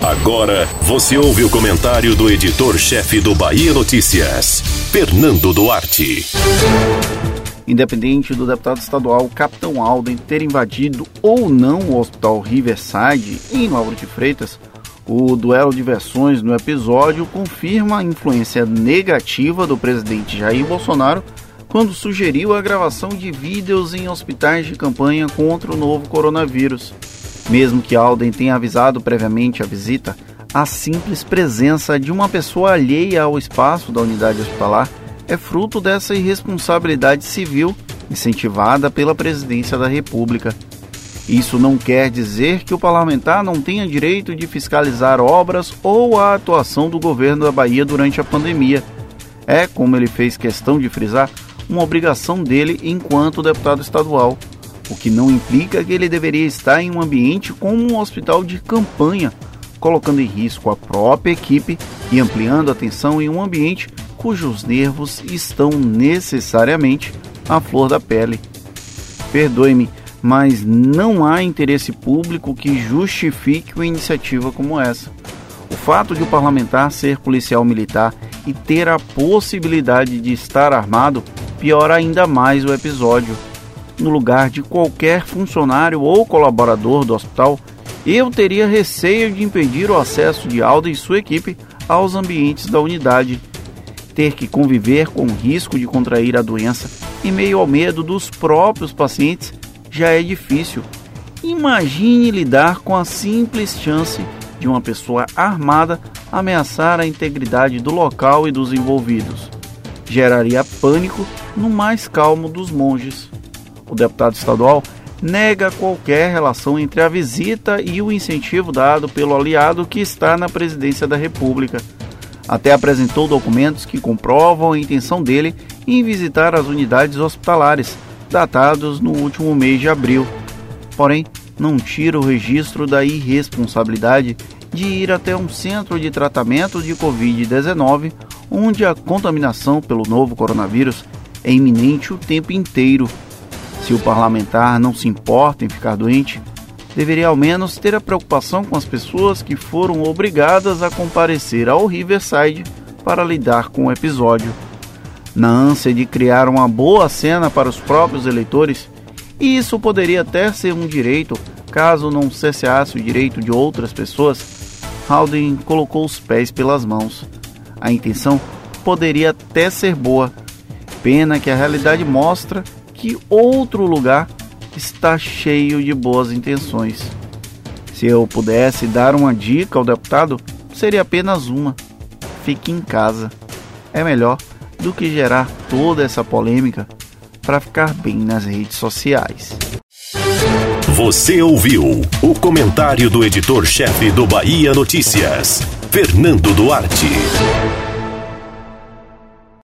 Agora você ouve o comentário do editor-chefe do Bahia Notícias, Fernando Duarte. Independente do deputado estadual Capitão Alden ter invadido ou não o Hospital Riverside em Lauro de Freitas, o duelo de versões no episódio confirma a influência negativa do presidente Jair Bolsonaro quando sugeriu a gravação de vídeos em hospitais de campanha contra o novo coronavírus. Mesmo que Alden tenha avisado previamente a visita, a simples presença de uma pessoa alheia ao espaço da unidade hospitalar é fruto dessa irresponsabilidade civil incentivada pela presidência da República. Isso não quer dizer que o parlamentar não tenha direito de fiscalizar obras ou a atuação do governo da Bahia durante a pandemia. É, como ele fez questão de frisar, uma obrigação dele enquanto deputado estadual, o que não implica que ele deveria estar em um ambiente como um hospital de campanha, colocando em risco a própria equipe e ampliando a tensão em um ambiente cujos nervos estão necessariamente à flor da pele. Perdoe-me, mas não há interesse público que justifique uma iniciativa como essa. O fato de o parlamentar ser policial militar e ter a possibilidade de estar armado piora ainda mais o episódio. No lugar de qualquer funcionário ou colaborador do hospital, eu teria receio de impedir o acesso de Alda e sua equipe aos ambientes da unidade. Ter que conviver com o risco de contrair a doença em meio ao medo dos próprios pacientes já é difícil. Imagine lidar com a simples chance de uma pessoa armada ameaçar a integridade do local e dos envolvidos. Geraria pânico no mais calmo dos monges. O deputado estadual nega qualquer relação entre a visita e o incentivo dado pelo aliado que está na presidência da República. Até apresentou documentos que comprovam a intenção dele em visitar as unidades hospitalares, datados no último mês de abril. Porém, não tira o registro da irresponsabilidade de ir até um centro de tratamento de Covid-19, onde a contaminação pelo novo coronavírus é iminente o tempo inteiro. Se o parlamentar não se importa em ficar doente, deveria ao menos ter a preocupação com as pessoas que foram obrigadas a comparecer ao Riverside para lidar com o episódio. Na ânsia de criar uma boa cena para os próprios eleitores, e isso poderia até ser um direito caso não cessasse o direito de outras pessoas, Haldane colocou os pés pelas mãos. A intenção poderia até ser boa, Pena que a realidade mostra que outro lugar está cheio de boas intenções. Se eu pudesse dar uma dica ao deputado, seria apenas uma: fique em casa. É melhor do que gerar toda essa polêmica para ficar bem nas redes sociais. Você ouviu o comentário do editor-chefe do Bahia Notícias, Fernando Duarte.